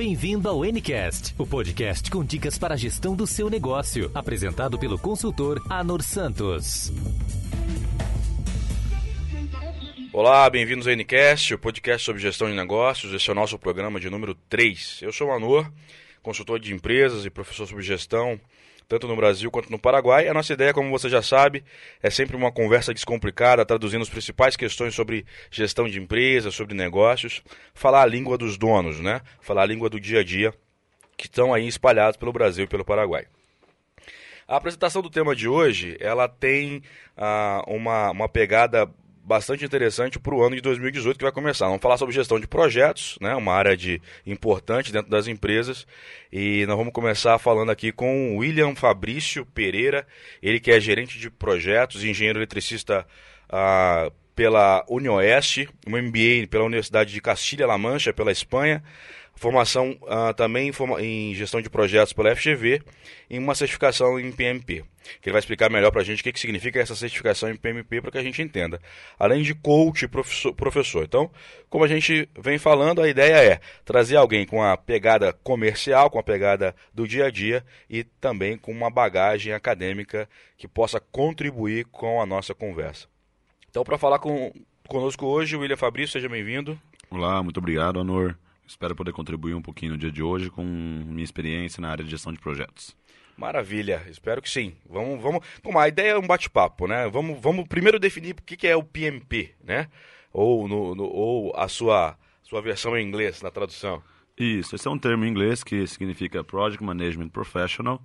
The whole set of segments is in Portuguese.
Bem-vindo ao Ncast, o podcast com dicas para a gestão do seu negócio, apresentado pelo consultor Anor Santos. Olá, bem-vindos ao Ncast, o podcast sobre gestão de negócios. Esse é o nosso programa de número 3. Eu sou o Anor, consultor de empresas e professor sobre gestão tanto no Brasil quanto no Paraguai. A nossa ideia, como você já sabe, é sempre uma conversa descomplicada, traduzindo as principais questões sobre gestão de empresas, sobre negócios, falar a língua dos donos, né? Falar a língua do dia a dia que estão aí espalhados pelo Brasil e pelo Paraguai. A apresentação do tema de hoje, ela tem ah, uma, uma pegada bastante interessante para o ano de 2018 que vai começar. Vamos falar sobre gestão de projetos, né, uma área de importante dentro das empresas. E nós vamos começar falando aqui com o William Fabrício Pereira, ele que é gerente de projetos, engenheiro eletricista ah, pela UniOeste, um MBA pela Universidade de Castilha-La Mancha, pela Espanha, formação uh, também em gestão de projetos pela FGV e uma certificação em PMP, que ele vai explicar melhor para a gente o que, que significa essa certificação em PMP para que a gente entenda. Além de coach e professor. Então, como a gente vem falando, a ideia é trazer alguém com a pegada comercial, com a pegada do dia a dia e também com uma bagagem acadêmica que possa contribuir com a nossa conversa. Então, para falar com, conosco hoje, William Fabrício, seja bem-vindo. Olá, muito obrigado, Anor. Espero poder contribuir um pouquinho no dia de hoje com minha experiência na área de gestão de projetos. Maravilha, espero que sim. Vamos, vamos. Bom, a ideia é um bate-papo, né? Vamos, vamos primeiro definir o que é o PMP, né? Ou, no, no, ou a sua, sua versão em inglês na tradução. Isso, esse é um termo em inglês que significa Project Management Professional,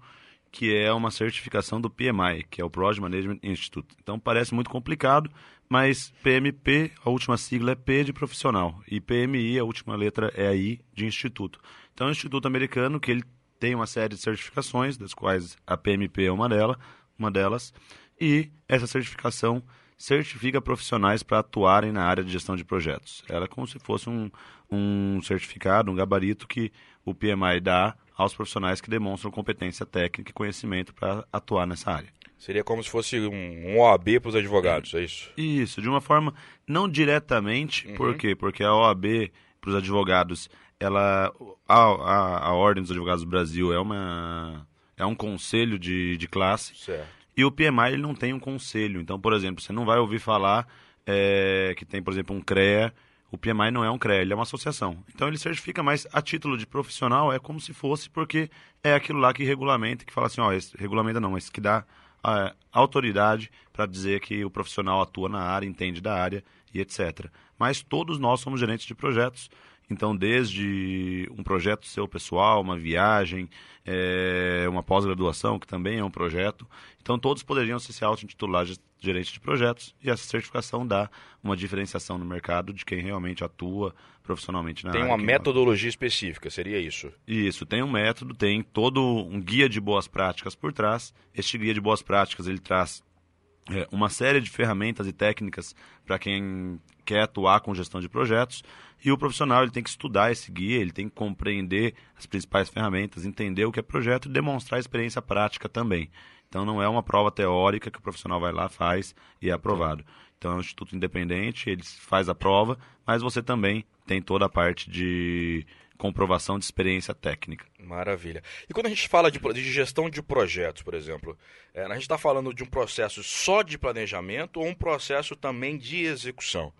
que é uma certificação do PMI, que é o Project Management Institute. Então parece muito complicado, mas PMP, a última sigla é P de profissional, e PMI, a última letra é I de instituto. Então, é um instituto americano que ele tem uma série de certificações, das quais a PMP é uma, dela, uma delas, e essa certificação certifica profissionais para atuarem na área de gestão de projetos. Ela é como se fosse um, um certificado, um gabarito que o PMI dá aos profissionais que demonstram competência técnica e conhecimento para atuar nessa área. Seria como se fosse um, OAB para os advogados, é isso? Isso, de uma forma não diretamente, uhum. por quê? Porque a OAB para os advogados, ela a, a, a, Ordem dos Advogados do Brasil é uma é um conselho de, de classe. Certo. E o PMI ele não tem um conselho. Então, por exemplo, você não vai ouvir falar é, que tem, por exemplo, um CREA. O PMI não é um CREA, ele é uma associação. Então ele certifica, mas a título de profissional é como se fosse, porque é aquilo lá que regulamenta, que fala assim, ó, esse regulamenta não, mas que dá a autoridade para dizer que o profissional atua na área, entende da área e etc. Mas todos nós somos gerentes de projetos. Então, desde um projeto seu pessoal, uma viagem, é, uma pós-graduação, que também é um projeto. Então, todos poderiam se auto-intitular gerente de projetos e essa certificação dá uma diferenciação no mercado de quem realmente atua profissionalmente na tem área. Tem uma metodologia específica, seria isso? Isso, tem um método, tem todo um guia de boas práticas por trás. Este guia de boas práticas, ele traz é, uma série de ferramentas e técnicas para quem quer atuar com gestão de projetos e o profissional ele tem que estudar esse guia, ele tem que compreender as principais ferramentas, entender o que é projeto e demonstrar experiência prática também. Então não é uma prova teórica que o profissional vai lá, faz e é aprovado. Então é um instituto independente, ele faz a prova, mas você também tem toda a parte de comprovação de experiência técnica. Maravilha. E quando a gente fala de, de gestão de projetos, por exemplo, é, a gente está falando de um processo só de planejamento ou um processo também de execução?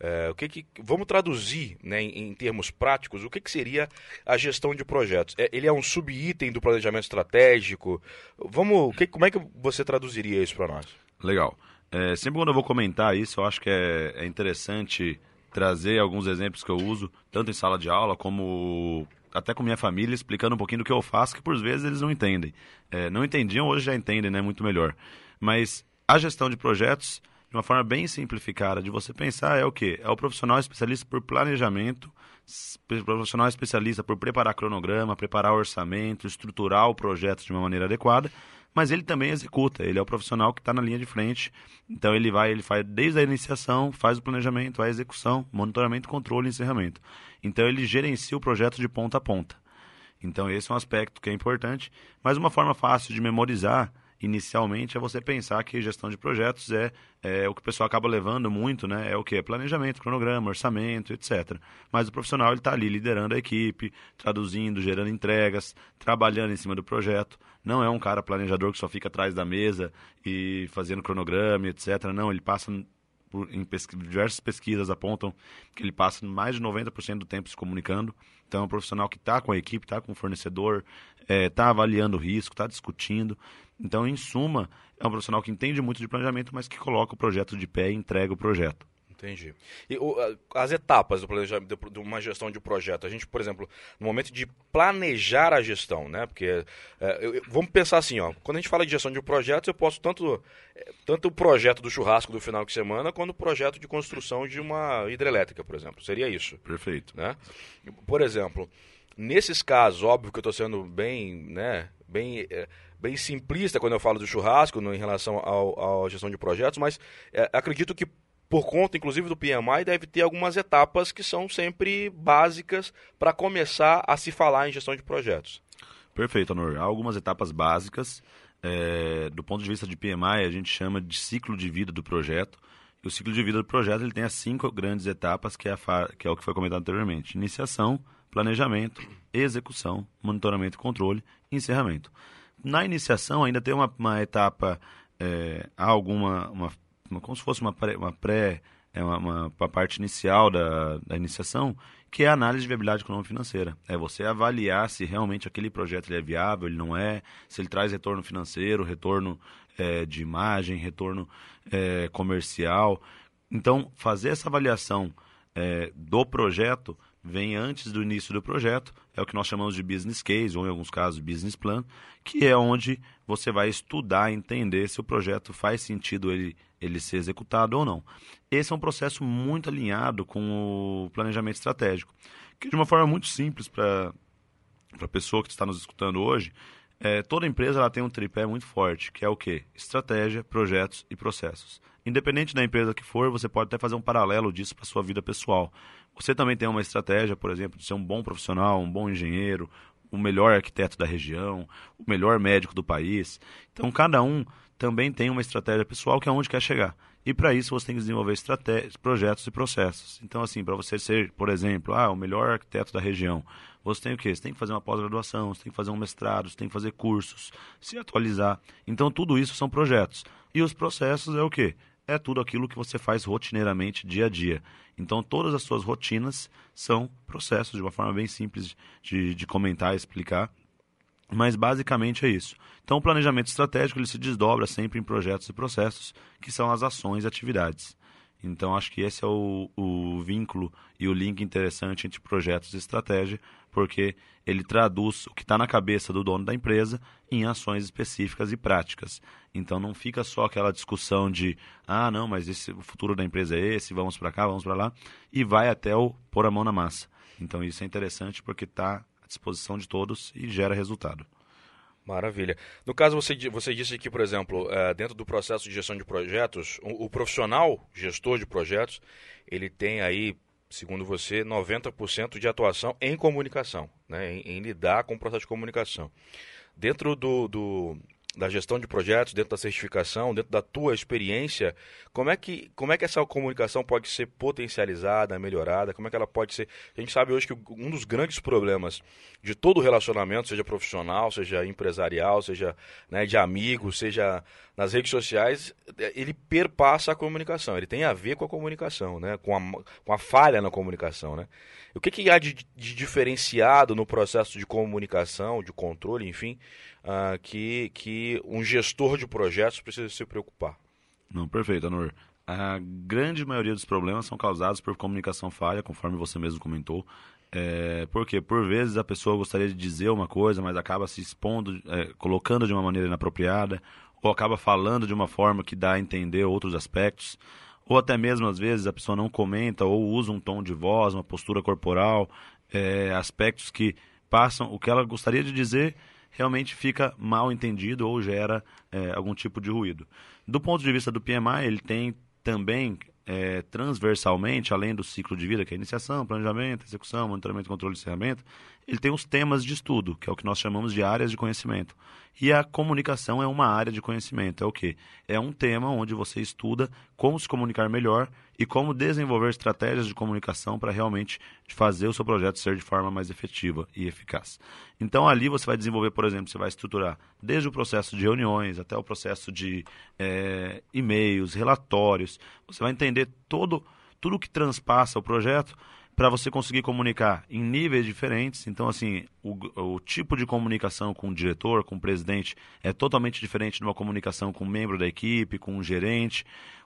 É, o que, que vamos traduzir né, em, em, termos práticos o que, que seria a gestão de projetos? É, ele é um subitem do planejamento estratégico. Vamos, que, como é que você traduziria isso para nós? Legal. É, sempre quando eu vou comentar isso, eu acho que é, é interessante trazer alguns exemplos que eu uso, tanto em sala de aula como até com minha família, explicando um pouquinho do que eu faço, que por vezes eles não entendem. É, não entendiam, hoje já entendem, né? Muito melhor. Mas a gestão de projetos, de uma forma bem simplificada de você pensar, é o quê? É o profissional especialista por planejamento, profissional especialista por preparar cronograma, preparar orçamento, estruturar o projeto de uma maneira adequada mas ele também executa, ele é o profissional que está na linha de frente. Então ele vai, ele faz desde a iniciação, faz o planejamento, a execução, monitoramento, controle e encerramento. Então ele gerencia o projeto de ponta a ponta. Então esse é um aspecto que é importante, mas uma forma fácil de memorizar inicialmente é você pensar que gestão de projetos é, é o que o pessoal acaba levando muito, né? É o que? Planejamento, cronograma, orçamento, etc. Mas o profissional está ali liderando a equipe, traduzindo, gerando entregas, trabalhando em cima do projeto. Não é um cara planejador que só fica atrás da mesa e fazendo cronograma, etc. Não, ele passa por, em pesqu diversas pesquisas apontam que ele passa mais de 90% do tempo se comunicando. Então, é um profissional que está com a equipe, está com o fornecedor, está é, tá avaliando o risco, está discutindo. Então, em suma, é um profissional que entende muito de planejamento, mas que coloca o projeto de pé e entrega o projeto. Entendi. E o, as etapas do planejamento de uma gestão de projeto, a gente, por exemplo, no momento de planejar a gestão, né? Porque é, eu, vamos pensar assim, ó, quando a gente fala de gestão de projetos, eu posso tanto é, tanto o projeto do churrasco do final de semana, quanto o projeto de construção de uma hidrelétrica, por exemplo. Seria isso. Perfeito. Né? Por exemplo, nesses casos, óbvio que eu estou sendo bem, né, bem é, bem simplista quando eu falo do churrasco no, em relação à gestão de projetos, mas é, acredito que por conta, inclusive, do PMI, deve ter algumas etapas que são sempre básicas para começar a se falar em gestão de projetos. Perfeito, Anor. Há algumas etapas básicas. É, do ponto de vista de PMI, a gente chama de ciclo de vida do projeto. E o ciclo de vida do projeto ele tem as cinco grandes etapas, que é, que é o que foi comentado anteriormente: iniciação, planejamento, execução, monitoramento e controle encerramento. Na iniciação, ainda tem uma, uma etapa, é, há alguma uma uma, como se fosse uma pré, uma, pré é uma, uma, uma, parte inicial da, da iniciação, que é a análise de viabilidade econômica financeira. É você avaliar se realmente aquele projeto ele é viável, ele não é, se ele traz retorno financeiro, retorno é, de imagem, retorno é, comercial. Então, fazer essa avaliação é, do projeto vem antes do início do projeto, é o que nós chamamos de business case, ou em alguns casos business plan, que é onde você vai estudar, entender se o projeto faz sentido ele, ele ser executado ou não. Esse é um processo muito alinhado com o planejamento estratégico, que de uma forma muito simples para a pessoa que está nos escutando hoje, é, toda empresa ela tem um tripé muito forte, que é o quê? Estratégia, projetos e processos. Independente da empresa que for, você pode até fazer um paralelo disso para a sua vida pessoal. Você também tem uma estratégia, por exemplo, de ser um bom profissional, um bom engenheiro, o melhor arquiteto da região, o melhor médico do país. Então, cada um também tem uma estratégia pessoal que é onde quer chegar. E para isso você tem que desenvolver estratégias, projetos e processos. Então, assim, para você ser, por exemplo, ah, o melhor arquiteto da região, você tem o quê? Você tem que fazer uma pós-graduação, você tem que fazer um mestrado, você tem que fazer cursos, se atualizar. Então, tudo isso são projetos. E os processos é o quê? é tudo aquilo que você faz rotineiramente dia a dia. Então, todas as suas rotinas são processos, de uma forma bem simples de, de comentar e explicar. Mas basicamente é isso. Então, o planejamento estratégico ele se desdobra sempre em projetos e processos, que são as ações e atividades. Então, acho que esse é o, o vínculo e o link interessante entre projetos e estratégia, porque ele traduz o que está na cabeça do dono da empresa em ações específicas e práticas. Então, não fica só aquela discussão de, ah, não, mas esse, o futuro da empresa é esse, vamos para cá, vamos para lá, e vai até o pôr a mão na massa. Então, isso é interessante porque está disposição de todos e gera resultado. Maravilha. No caso, você, você disse que, por exemplo, é, dentro do processo de gestão de projetos, o, o, profissional gestor de projetos, ele tem aí, segundo você, 90% de atuação em comunicação, né, em, em, lidar com o processo de comunicação. Dentro do, do, da gestão de projetos, dentro da certificação, dentro da tua experiência, como é que, como é que essa comunicação pode ser potencializada, melhorada? Como é que ela pode ser... A gente sabe hoje que um dos grandes problemas de todo relacionamento, seja profissional, seja empresarial, seja né, de amigos, seja nas redes sociais, ele perpassa a comunicação, ele tem a ver com a comunicação, né? com, a, com a falha na comunicação. Né? O que, que há de, de diferenciado no processo de comunicação, de controle, enfim, uh, que, que um gestor de projetos precisa se preocupar. Não, perfeito, Anor. A grande maioria dos problemas são causados por comunicação falha, conforme você mesmo comentou. É, porque por vezes a pessoa gostaria de dizer uma coisa, mas acaba se expondo, é, colocando de uma maneira inapropriada, ou acaba falando de uma forma que dá a entender outros aspectos, ou até mesmo às vezes a pessoa não comenta ou usa um tom de voz, uma postura corporal, é, aspectos que passam o que ela gostaria de dizer realmente fica mal entendido ou gera é, algum tipo de ruído. Do ponto de vista do PMI, ele tem também é, transversalmente, além do ciclo de vida, que é iniciação, planejamento, execução, monitoramento, controle e encerramento, ele tem os temas de estudo, que é o que nós chamamos de áreas de conhecimento. E a comunicação é uma área de conhecimento. É o quê? É um tema onde você estuda como se comunicar melhor e como desenvolver estratégias de comunicação para realmente fazer o seu projeto ser de forma mais efetiva e eficaz. Então, ali você vai desenvolver, por exemplo, você vai estruturar desde o processo de reuniões até o processo de é, e-mails, relatórios. Você vai entender todo, tudo que transpassa o projeto para você conseguir comunicar em níveis diferentes. Então, assim, o, o, tipo de comunicação com o diretor, com o presidente, é totalmente diferente de uma comunicação com um membro da equipe, com um gerente.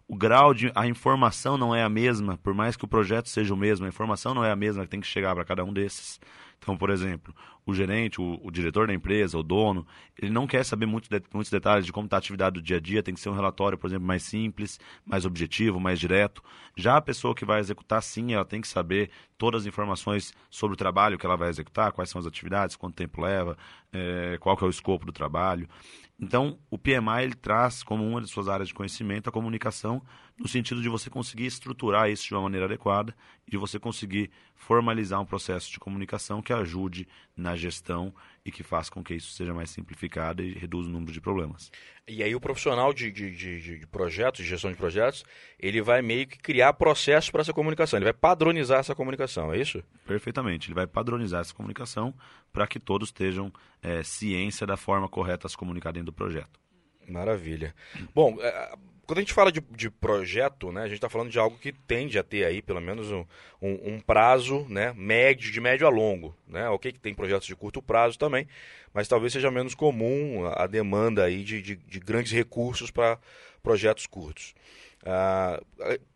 O grau de. A informação não é a mesma, por mais que o projeto seja o mesmo, a informação não é a mesma que tem que chegar para cada um desses. Então, por exemplo, o gerente, o, o, diretor da empresa, o dono, ele não quer saber muito de, muitos detalhes de como está a atividade do dia a dia, tem que ser um relatório, por exemplo, mais simples, mais objetivo, mais direto. Já a pessoa que vai executar, sim, ela tem que saber todas as informações sobre o trabalho que ela vai executar, quais são as atividades, quanto tempo leva, é, qual que é o escopo do trabalho. Então, o PMI ele traz como uma de suas áreas de conhecimento a comunicação, no sentido de você conseguir estruturar isso de uma maneira adequada e de você conseguir formalizar um processo de comunicação que ajude na gestão e que faça com que isso seja mais simplificado e reduza o número de problemas. E aí o profissional de, de, de, de projetos, de gestão de projetos, ele vai meio que criar processos para essa comunicação, ele vai padronizar essa comunicação, é isso? Perfeitamente, ele vai padronizar essa comunicação para que todos estejam é, ciência da forma correta a se comunicar dentro do projeto. Maravilha. Bom, é, quando a gente fala de, de projeto, né, a gente está falando de algo que tende a ter aí pelo menos um, um, um, prazo né, médio, de médio a longo. Né? Ok que tem projetos de curto prazo também, mas talvez seja menos comum a demanda aí de, de, de grandes recursos para projetos curtos. Ah,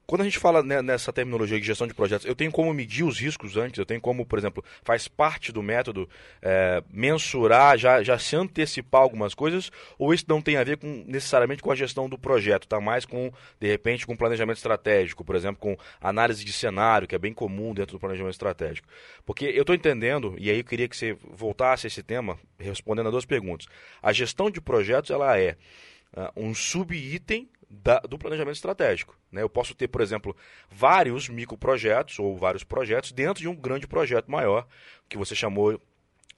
quando a gente fala nessa terminologia de gestão de projetos, eu tenho como medir os riscos antes, eu tenho como, por exemplo, faz parte do método é, mensurar, já, já se antecipar algumas coisas, ou isso não tem a ver com, necessariamente com a gestão do projeto, está mais com, de repente, com planejamento estratégico, por exemplo, com análise de cenário, que é bem comum dentro do planejamento estratégico. Porque eu estou entendendo, e aí eu queria que você voltasse a esse tema, respondendo a duas perguntas. A gestão de projetos, ela é uh, um subitem do planejamento estratégico. Né? Eu posso ter, por exemplo, vários microprojetos ou vários projetos dentro de um grande projeto maior, que você chamou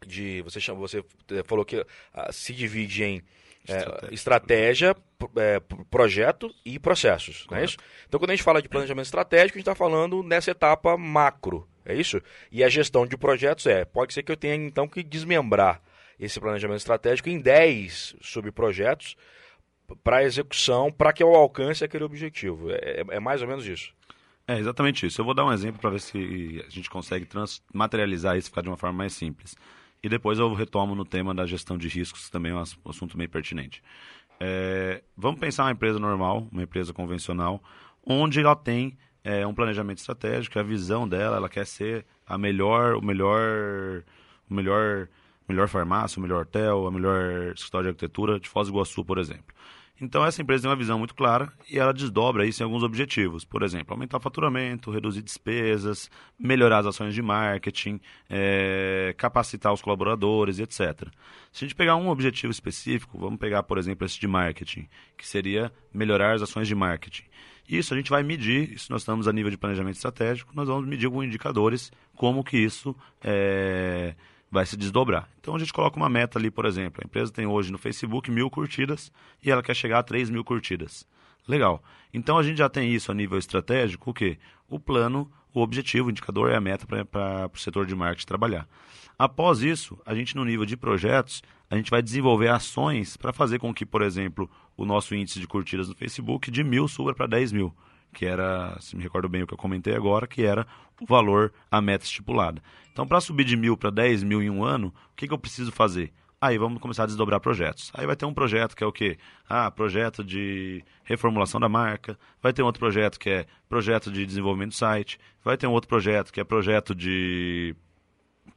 de. Você, chamou, você falou que uh, se divide em é, estratégia, é, projeto e processos, não é isso? Então, quando a gente fala de planejamento estratégico, a gente está falando nessa etapa macro, é isso? E a gestão de projetos é, pode ser que eu tenha então que desmembrar esse planejamento estratégico em 10 subprojetos, para execução, para que eu alcance aquele objetivo. É, é, é, mais ou menos isso. É exatamente isso. Eu vou dar um exemplo para ver se a gente consegue materializar isso ficar de uma forma mais simples. E depois eu retomo no tema da gestão de riscos, que também é um assunto meio pertinente. É, vamos pensar uma empresa normal, uma empresa convencional, onde ela tem é, um planejamento estratégico, a visão dela, ela quer ser a melhor, o melhor, o melhor, melhor farmácia, o melhor hotel, a melhor escritório de arquitetura de Foz do Iguaçu, por exemplo. Então, essa empresa tem uma visão muito clara e ela desdobra isso em alguns objetivos. Por exemplo, aumentar o faturamento, reduzir despesas, melhorar as ações de marketing, é, capacitar os colaboradores, etc. Se a gente pegar um objetivo específico, vamos pegar, por exemplo, esse de marketing, que seria melhorar as ações de marketing. Isso a gente vai medir, isso nós estamos a nível de planejamento estratégico, nós vamos medir com indicadores como que isso é, vai se desdobrar. Então a gente coloca uma meta ali, por exemplo, a empresa tem hoje no Facebook mil curtidas e ela quer chegar a 3 mil curtidas. Legal. Então a gente já tem isso a nível estratégico, o quê? O plano, o objetivo, o indicador é a meta para o setor de marketing trabalhar. Após isso, a gente no nível de projetos, a gente vai desenvolver ações para fazer com que, por exemplo, o nosso índice de curtidas no Facebook de mil suba para 10 mil que era, se me recordo bem o que eu comentei agora, que era o valor, a meta estipulada. Então, para subir de mil para 10 mil em um ano, o que, que eu preciso fazer? Aí vamos começar a desdobrar projetos. Aí vai ter um projeto que é o quê? Ah, projeto de reformulação da marca. Vai ter um outro projeto que é projeto de desenvolvimento do site. Vai ter um outro projeto que é projeto de,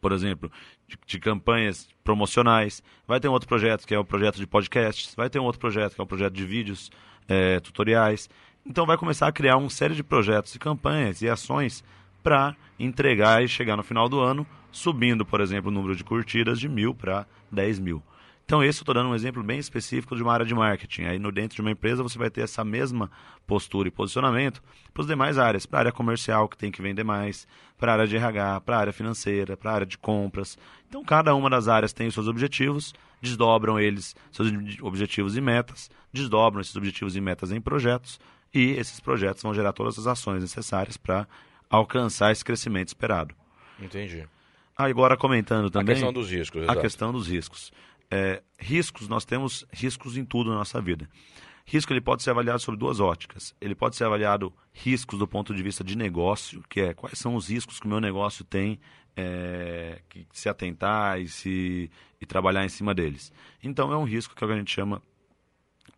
por exemplo, de, de campanhas promocionais. Vai ter um outro projeto que é o projeto de podcasts. Vai ter um outro projeto que é o projeto de vídeos, é, tutoriais. Então vai começar a criar uma série de projetos e campanhas e ações para entregar e chegar no final do ano, subindo, por exemplo, o número de curtidas de mil para 10 mil. Então, esse eu estou dando um exemplo bem específico de uma área de marketing. Aí, no dentro de uma empresa, você vai ter essa mesma postura e posicionamento para as demais áreas. Para a área comercial, que tem que vender mais, para a área de RH, para a área financeira, para a área de compras. Então, cada uma das áreas tem os seus objetivos, desdobram eles, seus objetivos e metas, desdobram esses objetivos e metas em projetos, e esses projetos vão gerar todas as ações necessárias para alcançar esse crescimento esperado. Entendi. Agora comentando também. A questão dos riscos. A exato. questão dos riscos. É, riscos, nós temos riscos em tudo na nossa vida. Risco ele pode ser avaliado sobre duas óticas. Ele pode ser avaliado riscos do ponto de vista de negócio, que é quais são os riscos que o meu negócio tem é, que se atentar e, se, e trabalhar em cima deles. Então é um risco que a gente chama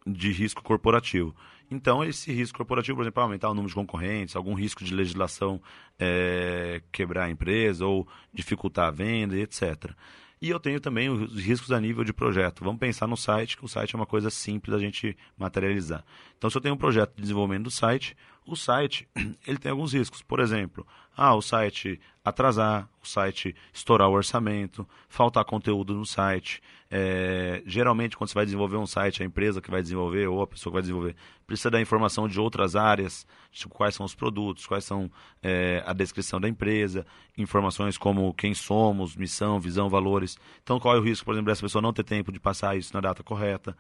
de risco corporativo. Então, esse risco corporativo, por exemplo, aumentar o número de concorrentes, algum risco de legislação é, quebrar a empresa ou dificultar a venda, etc. E eu tenho também os riscos a nível de projeto. Vamos pensar no site, que o site é uma coisa simples da gente materializar. Então, se eu tenho um projeto de desenvolvimento do site, o site ele tem alguns riscos. Por exemplo, ah, o site atrasar, o site estourar o orçamento, faltar conteúdo no site. É, geralmente, quando você vai desenvolver um site, a empresa que vai desenvolver ou a pessoa que vai desenvolver precisa dar informação de outras áreas, tipo quais são os produtos, quais são é, a descrição da empresa, informações como quem somos, missão, visão, valores. Então, qual é o risco, por exemplo, dessa pessoa não ter tempo de passar isso na data correta?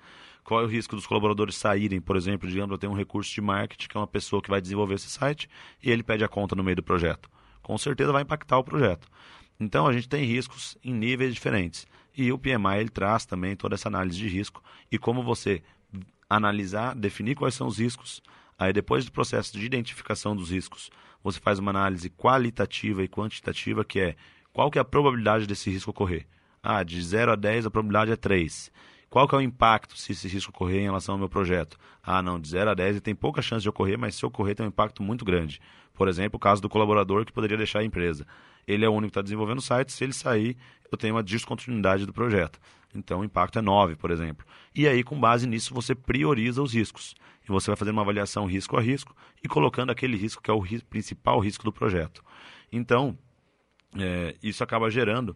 Qual é o risco dos colaboradores saírem, por exemplo, digamos, eu tenho um recurso de marketing, que é uma pessoa que vai desenvolver esse site, e ele pede a conta no meio do projeto. Com certeza vai impactar o projeto. Então a gente tem riscos em níveis diferentes. E o PMI ele traz também toda essa análise de risco e como você analisar, definir quais são os riscos. Aí depois do processo de identificação dos riscos, você faz uma análise qualitativa e quantitativa, que é qual que é a probabilidade desse risco ocorrer. Ah, de 0 a 10 a probabilidade é 3. Qual que é o impacto se esse risco ocorrer em relação ao meu projeto? Ah, não, de 0 a 10 ele tem pouca chance de ocorrer, mas se ocorrer tem um impacto muito grande. Por exemplo, o caso do colaborador que poderia deixar a empresa. Ele é o único que está desenvolvendo o site, se ele sair, eu tenho uma descontinuidade do projeto. Então o impacto é 9, por exemplo. E aí, com base nisso, você prioriza os riscos. E você vai fazer uma avaliação risco a risco e colocando aquele risco que é o ris principal risco do projeto. Então, é, isso acaba gerando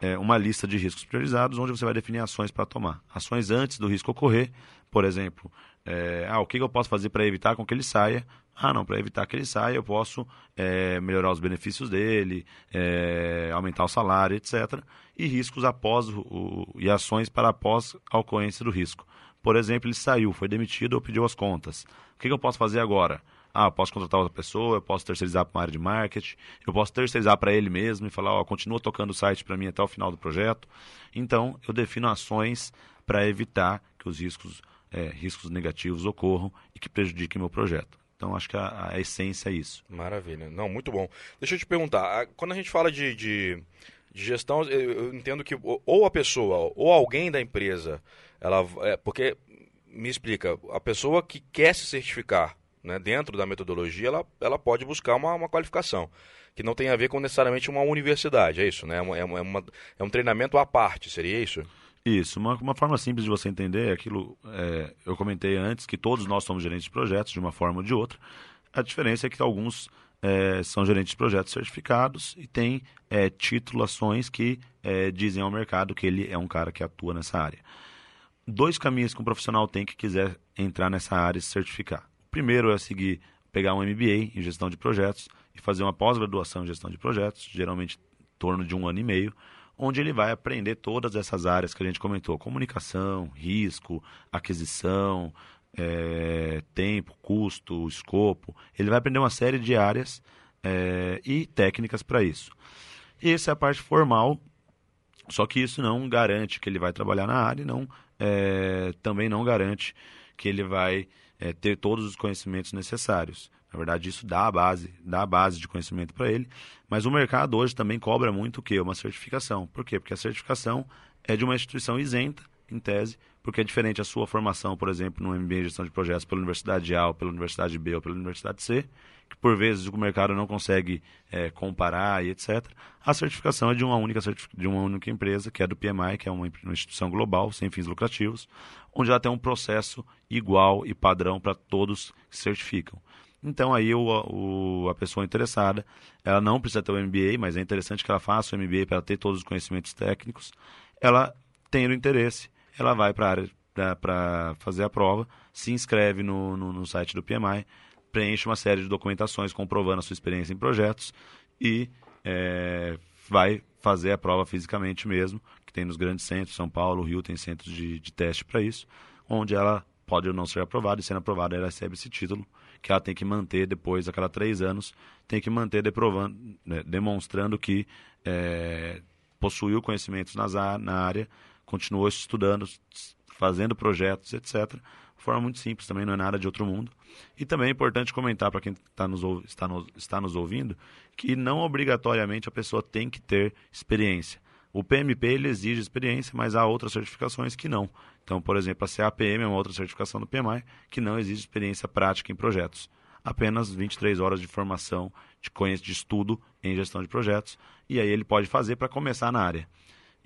é, uma lista de riscos priorizados, onde você vai definir ações para tomar. Ações antes do risco ocorrer, por exemplo, é, ah, o que, eu posso fazer para evitar com que ele saia? Ah, não, para evitar que ele saia, eu posso é, melhorar os benefícios dele, é, aumentar o salário, etc. E riscos após o, o, e ações para após a ocorrência do risco. Por exemplo, ele saiu, foi demitido ou pediu as contas. O que, que eu posso fazer agora? Ah, eu posso contratar outra pessoa, eu posso terceirizar para uma área de marketing, eu posso terceirizar para ele mesmo e falar, ó, continua tocando o site para mim até o final do projeto. Então, eu defino ações para evitar que os riscos, é, riscos negativos ocorram e que prejudiquem meu projeto. Então, acho que a, a, essência é isso. Maravilha. Não, muito bom. Deixa eu te perguntar, quando a gente fala de, de, de gestão, eu entendo que ou a pessoa ou alguém da empresa, ela, é, porque, me explica, a pessoa que quer se certificar né, dentro da metodologia, ela, ela pode buscar uma, uma qualificação, que não tem a ver com necessariamente uma universidade, é isso, né? É, uma, é, uma, é um treinamento à parte, seria isso? Isso, uma, uma forma simples de você entender é aquilo, é, eu comentei antes que todos nós somos gerentes de projetos, de uma forma ou de outra, a diferença é que alguns é, são gerentes de projetos certificados e têm é, titulações que é, dizem ao mercado que ele é um cara que atua nessa área. Dois caminhos que um profissional tem que quiser entrar nessa área e se certificar. Primeiro é seguir, pegar um MBA em gestão de projetos e fazer uma pós-graduação em gestão de projetos, geralmente em torno de um ano e meio, onde ele vai aprender todas essas áreas que a gente comentou: comunicação, risco, aquisição, é, tempo, custo, escopo. Ele vai aprender uma série de áreas é, e técnicas para isso. E essa é a parte formal, só que isso não garante que ele vai trabalhar na área, não, é, também não garante que ele vai é, ter todos os conhecimentos necessários. Na verdade, isso dá a base, dá a base de conhecimento para ele. Mas o mercado hoje também cobra muito o quê? Uma certificação. Por quê? Porque a certificação é de uma instituição isenta, em tese, porque é diferente a sua formação, por exemplo, no MBA em gestão de projetos pela Universidade A, ou pela Universidade B ou pela Universidade C, que por vezes o mercado não consegue é, comparar e etc. A certificação é de uma única de uma única empresa, que é do PMI, que é uma, uma instituição global sem fins lucrativos, onde ela tem um processo igual e padrão para todos que certificam. Então aí o, o, a pessoa interessada, ela não precisa ter o MBA, mas é interessante que ela faça o MBA para ter todos os conhecimentos técnicos. Ela tem o interesse, ela vai para a área para fazer a prova, se inscreve no, no, no, site do PMI, preenche uma série de documentações comprovando a sua experiência em projetos e é, vai fazer a prova fisicamente mesmo, que tem nos grandes centros, São Paulo, Rio tem centros de, de teste para isso, onde ela pode ou não ser aprovada, e sendo aprovada ela recebe esse título, que ela tem que manter depois, a cada três anos, tem que manter né, demonstrando que é, possuiu conhecimentos nas, na área, continuou estudando, fazendo projetos, etc. De forma muito simples, também não é nada de outro mundo. E também é importante comentar para quem tá nos, está, nos, está nos ouvindo que não obrigatoriamente a pessoa tem que ter experiência. O PMP ele exige experiência, mas há outras certificações que não. Então, por exemplo, a CAPM é uma outra certificação do PMI que não exige experiência prática em projetos. Apenas 23 horas de formação, de conhecimento, de estudo em gestão de projetos, e aí ele pode fazer para começar na área.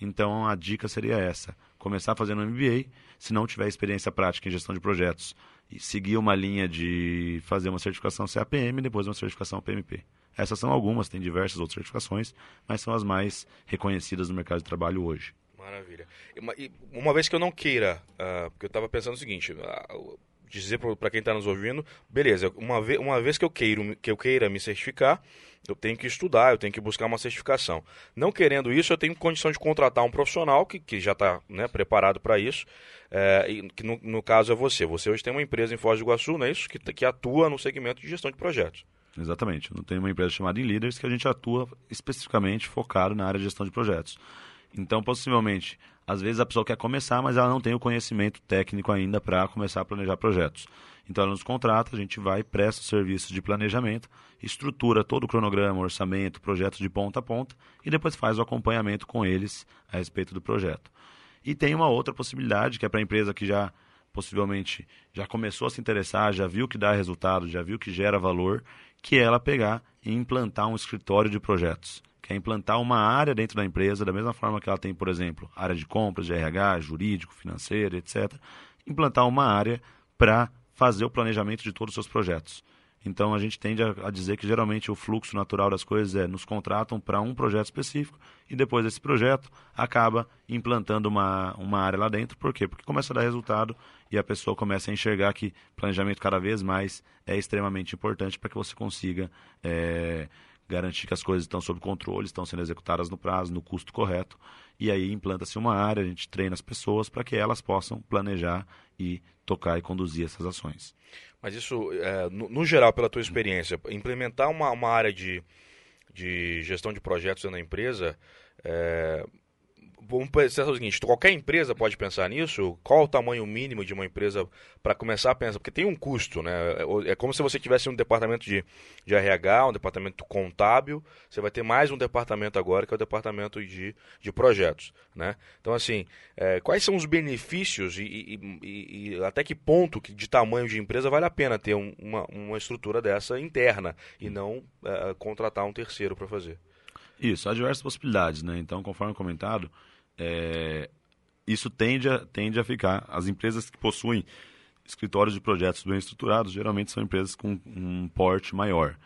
Então, a dica seria essa: começar fazendo um MBA, se não tiver experiência prática em gestão de projetos, e seguir uma linha de fazer uma certificação CAPM e depois uma certificação PMP. Essas são algumas, tem diversas outras certificações, mas são as mais reconhecidas no mercado de trabalho hoje. Maravilha. E uma, vez que eu não queira, uh, porque eu estava pensando o seguinte, uh, dizer para quem está nos ouvindo, beleza, uma, ve uma vez que eu, queiro, que eu queira me certificar, eu tenho que estudar, eu tenho que buscar uma certificação. Não querendo isso, eu tenho condição de contratar um profissional que, que já está né, preparado para isso, é, e, que no, no, caso é você. Você hoje tem uma empresa em Foz do Iguaçu, não é isso? Que, que atua no segmento de gestão de projetos. Exatamente. Eu tenho uma empresa chamada InLeaders que a gente atua especificamente focado na área de gestão de projetos. Então, possivelmente, às vezes a pessoa quer começar, mas ela não tem o conhecimento técnico ainda para começar a planejar projetos. Então, ela nos contrata, a gente vai, presta o serviço de planejamento, estrutura todo o cronograma, orçamento, projetos de ponta a ponta e depois faz o acompanhamento com eles a respeito do projeto. E tem uma outra possibilidade, que é para a empresa que já possivelmente já começou a se interessar, já viu que dá resultado, já viu que gera valor, que é ela pegar e implantar um escritório de projetos que é implantar uma área dentro da empresa, da mesma forma que ela tem, por exemplo, área de compras, de RH, jurídico, financeiro, etc. Implantar uma área para fazer o planejamento de todos os seus projetos. Então a gente tende a, dizer que geralmente o fluxo natural das coisas é nos contratam para um projeto específico e depois desse projeto acaba implantando uma, uma área lá dentro. Por quê? Porque começa a dar resultado e a pessoa começa a enxergar que planejamento cada vez mais é extremamente importante para que você consiga é, garantir que as coisas estão sob controle, estão sendo executadas no prazo, no custo correto. E aí implanta-se uma área, a gente treina as pessoas para que elas possam planejar e tocar e conduzir essas ações. Mas isso, é, no, no, geral, pela tua experiência, implementar uma, uma área de, de gestão de projetos na empresa, é, vamos pensar o seguinte: qualquer empresa pode pensar nisso? Qual o tamanho mínimo de uma empresa para começar a pensar? Porque tem um custo, né? É, é como se você tivesse um departamento de, de RH, um departamento contábil, você vai ter mais um departamento agora, que é o departamento de, de projetos, né? Então, assim, é, quais são os benefícios e, e, e, e, até que ponto de tamanho de empresa vale a pena ter um, uma, uma estrutura dessa interna e não é, contratar um terceiro para fazer? Isso, há diversas possibilidades, né? Então, conforme comentado, é, isso tende a, tende a ficar. As empresas que possuem escritórios de projetos bem estruturados geralmente são empresas com um porte maior.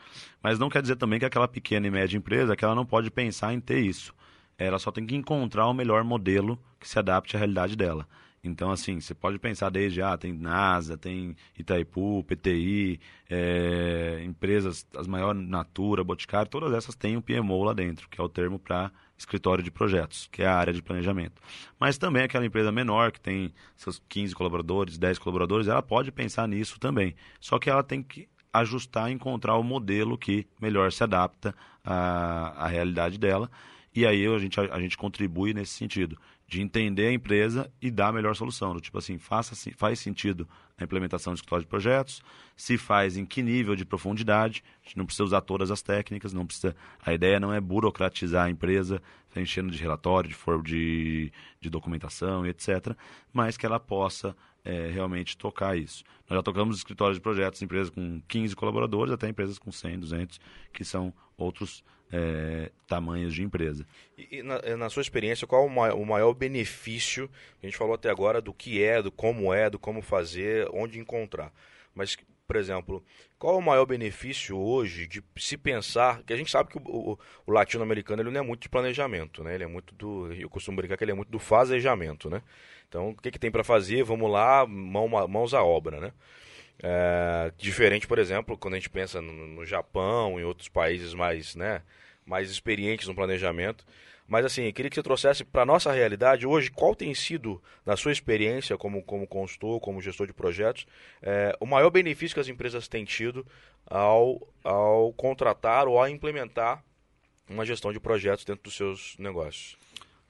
Mas não quer dizer também que aquela pequena e média empresa que ela não pode pensar em ter isso. Ela só tem que encontrar o melhor modelo que se adapte à realidade dela. Então, assim, você pode pensar desde, ah, tem NASA, tem Itaipu, PTI, é, empresas, as maiores, Natura, Boticário, todas essas têm o PMO lá dentro, que é o termo para escritório de projetos, que é a área de planejamento. Mas também aquela empresa menor, que tem seus 15 colaboradores, 10 colaboradores, ela pode pensar nisso também. Só que ela tem que ajustar, encontrar o modelo que melhor se adapta à, à realidade dela. E aí a gente, a, a gente contribui nesse sentido de entender a empresa e dar a melhor solução. Do tipo assim, faça, faz sentido a implementação de escritório de projetos, se faz em que nível de profundidade, a gente não precisa usar todas as técnicas, não precisa. A ideia não é burocratizar a empresa, enchendo de relatório, de, for, de, de documentação e etc., mas que ela possa é, realmente tocar isso. Nós já tocamos escritórios de projetos, empresas com 15 colaboradores, até empresas com 100, 200, que são outros é, tamanhos de empresa. E, e na, na, sua experiência, qual o maior, o maior, benefício? A gente falou até agora do que é, do como é, do como fazer, onde encontrar. Mas por exemplo, qual o maior benefício hoje de se pensar, que a gente sabe que o, o, o latino-americano ele não é muito de planejamento, né? Ele é muito do, eu costumo brincar que ele é muito do fazejamento, né? Então, o que, que tem para fazer? Vamos lá, mão, mãos à obra, né? É, diferente, por exemplo, quando a gente pensa no, no Japão, em outros países mais, né, mais experientes no planejamento, mas assim, queria que você trouxesse para a nossa realidade hoje, qual tem sido, na sua experiência como, como consultor, como gestor de projetos, é, o maior benefício que as empresas têm tido ao, ao contratar ou a implementar uma gestão de projetos dentro dos seus negócios.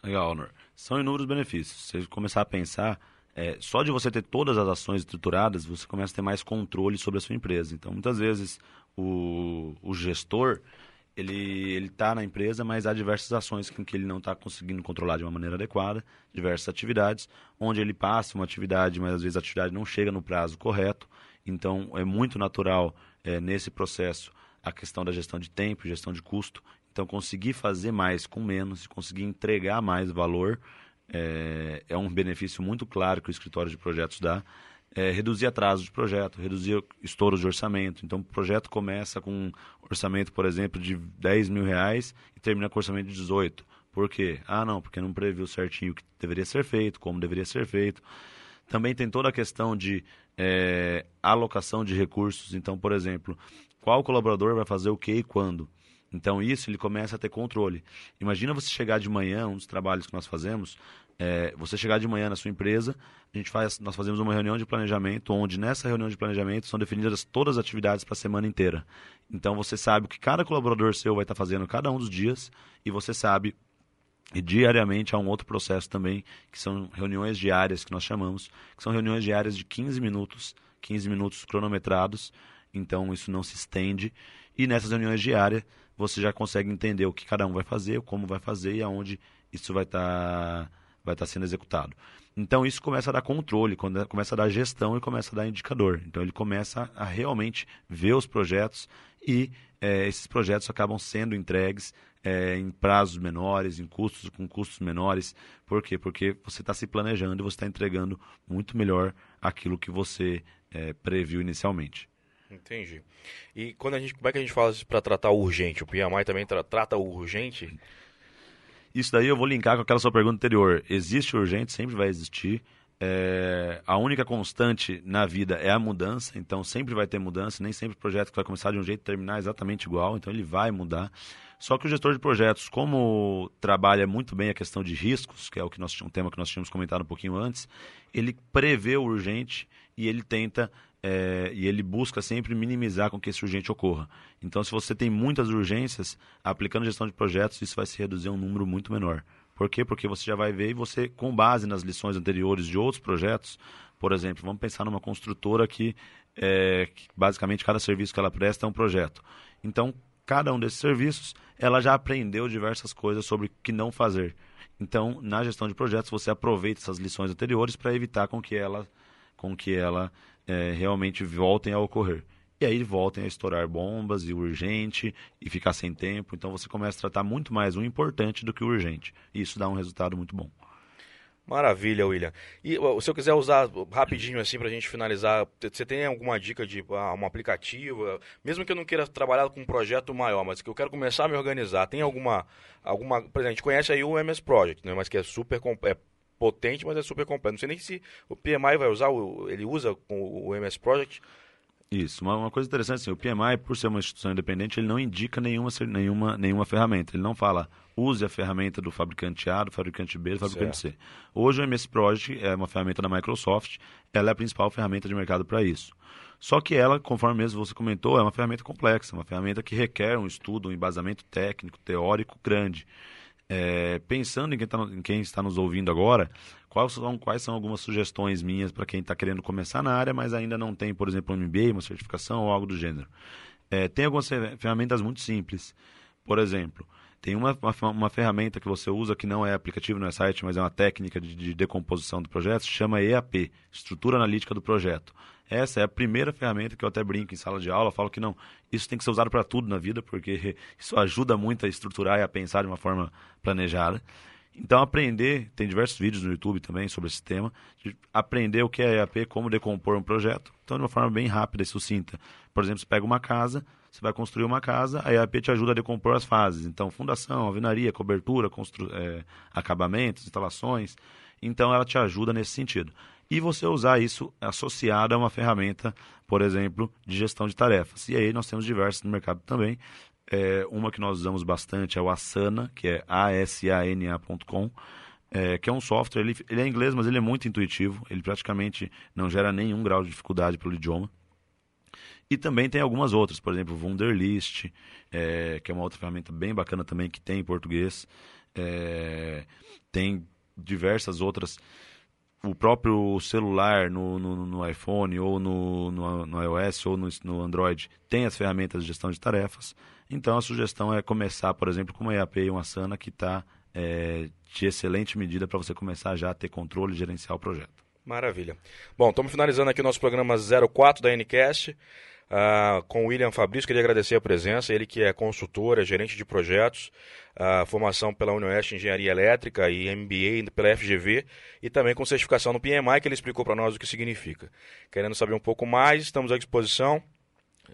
Legal, Honor. São inúmeros benefícios. Se você começar a pensar, é, só de você ter todas as ações estruturadas, você começa a ter mais controle sobre a sua empresa. Então, muitas vezes, o, o gestor ele está na empresa, mas há diversas ações com que ele não está conseguindo controlar de uma maneira adequada, diversas atividades, onde ele passa uma atividade, mas às vezes a atividade não chega no prazo correto. Então é muito natural é, nesse processo a questão da gestão de tempo, gestão de custo. Então conseguir fazer mais com menos, conseguir entregar mais valor é, é um benefício muito claro que o escritório de projetos dá é, reduzir atraso de projeto, reduzir estouros de orçamento. Então, o projeto começa com um orçamento, por exemplo, de 10 mil reais e termina com orçamento de 18. Por quê? Ah, não, porque não previu certinho o que deveria ser feito, como deveria ser feito. Também tem toda a questão de é, alocação de recursos. Então, por exemplo, qual colaborador vai fazer o que e quando? Então, isso ele começa a ter controle. Imagina você chegar de manhã, um dos trabalhos que nós fazemos, é, você chegar de manhã na sua empresa, a gente faz, nós fazemos uma reunião de planejamento, onde nessa reunião de planejamento são definidas todas as atividades para a semana inteira. Então você sabe o que cada colaborador seu vai estar fazendo cada um dos dias e você sabe e diariamente há um outro processo também, que são reuniões diárias que nós chamamos, que são reuniões diárias de 15 minutos, 15 minutos cronometrados, então isso não se estende. E nessas reuniões diárias você já consegue entender o que cada um vai fazer, como vai fazer e aonde isso vai estar tá vai estar sendo executado. Então isso começa a dar controle, começa a dar gestão e começa a dar indicador. Então ele começa a realmente ver os projetos e é, esses projetos acabam sendo entregues é, em prazos menores, em custos com custos menores. Por quê? Porque você está se planejando e você está entregando muito melhor aquilo que você é, previu inicialmente. Entendi. E quando a gente, como é que a gente fala para tratar o urgente? O PMI também tra trata o urgente? Isso daí eu vou linkar com aquela sua pergunta anterior. Existe urgente, sempre vai existir. É, a única constante na vida é a mudança, então sempre vai ter mudança, nem sempre o projeto que vai começar de um jeito terminar exatamente igual, então ele vai mudar. Só que o gestor de projetos, como trabalha muito bem a questão de riscos, que é o que nós, um tema que nós tínhamos comentado um pouquinho antes, ele prevê o urgente e ele tenta é, e ele busca sempre minimizar com que esse urgente ocorra. Então, se você tem muitas urgências, aplicando gestão de projetos, isso vai se reduzir a um número muito menor. Por quê? Porque você já vai ver e você, com base nas lições anteriores de outros projetos, por exemplo, vamos pensar numa construtora que, é, que basicamente cada serviço que ela presta é um projeto. Então, cada um desses serviços, ela já aprendeu diversas coisas sobre o que não fazer. Então, na gestão de projetos, você aproveita essas lições anteriores para evitar com que ela, com que ela é, realmente voltem a ocorrer. E aí voltem a estourar bombas e urgente e ficar sem tempo. Então você começa a tratar muito mais o importante do que o urgente. E isso dá um resultado muito bom. Maravilha, William. E se eu quiser usar rapidinho assim para a gente finalizar, você tem alguma dica de ah, um aplicativo? Mesmo que eu não queira trabalhar com um projeto maior, mas que eu quero começar a me organizar, tem alguma, alguma, por exemplo, a gente conhece aí o MS Project, né? Mas que é super é potente, mas é super completo. Não sei nem se o PMI vai usar, ele usa com o MS Project. Isso, uma, uma coisa interessante, assim, o PMI, por ser uma instituição independente, ele não indica nenhuma, nenhuma, nenhuma ferramenta. Ele não fala, use a ferramenta do fabricante A, do fabricante B, do fabricante certo. C. Hoje o MS Project é uma ferramenta da Microsoft, ela é a principal ferramenta de mercado para isso. Só que ela, conforme mesmo você comentou, é uma ferramenta complexa, uma ferramenta que requer um estudo, um embasamento técnico, teórico grande. É, pensando em quem, tá, em quem, está nos ouvindo agora, quais são, quais são algumas sugestões minhas para quem está querendo começar na área, mas ainda não tem, por exemplo, um MBA, uma certificação ou algo do gênero? É, tem algumas ferramentas muito simples. Por exemplo, tem uma, uma, uma, ferramenta que você usa que não é aplicativo, não é site, mas é uma técnica de, de decomposição do projeto, chama EAP, Estrutura Analítica do Projeto. Essa é a primeira ferramenta que eu até brinco em sala de aula, falo que não, isso tem que ser usado para tudo na vida, porque isso ajuda muito a estruturar e a pensar de uma forma planejada. Então, aprender, tem diversos vídeos no YouTube também sobre esse tema, aprender o que é EAP, como decompor um projeto, então de uma forma bem rápida e sucinta. Por exemplo, você pega uma casa, você vai construir uma casa, a EAP te ajuda a decompor as fases. Então, fundação, alvenaria, cobertura, constru é, acabamentos, instalações. Então, ela te ajuda nesse sentido. E você usar isso associado a uma ferramenta, por exemplo, de gestão de tarefas. E aí nós temos diversas no mercado também. É, uma que nós usamos bastante é o Asana, que é asana.com, é, que é um software, ele, ele é inglês, mas ele é muito intuitivo, ele praticamente não gera nenhum grau de dificuldade pelo idioma. E também tem algumas outras, por exemplo, Wunderlist, é, que é uma outra ferramenta bem bacana também que tem em português. É, tem diversas outras. O próprio celular no, no, no iPhone ou no, no, no, iOS ou no, no Android tem as ferramentas de gestão de tarefas. Então a sugestão é começar, por exemplo, com uma EAP e uma Asana que está é, de excelente medida para você começar já a ter controle e gerenciar o projeto. Maravilha. Bom, estamos finalizando aqui o nosso programa 04 da NCast. Uh, com o William Fabrício, queria agradecer a presença, ele que é consultor, é gerente de projetos, uh, formação pela Unioeste Engenharia Elétrica e MBA pela FGV e também com certificação no PMI, que ele explicou para nós o que significa. Querendo saber um pouco mais, estamos à disposição.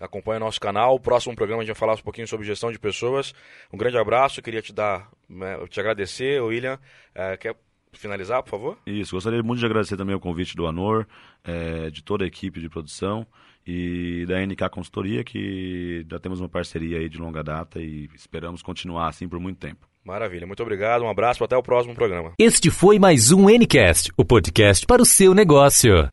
Acompanhe nosso canal. O próximo programa a gente vai falar um pouquinho sobre gestão de pessoas. Um grande abraço. Queria te dar, né, te agradecer, William. Uh, quer finalizar, por favor? Isso. Gostaria muito de agradecer também o convite do Anor, é, de toda a equipe de produção e da NK Consultoria, que já temos uma parceria aí de longa data e esperamos continuar assim por muito tempo. Maravilha, muito obrigado, um abraço, até o próximo programa. Este foi mais um Ncast, o podcast para o seu negócio.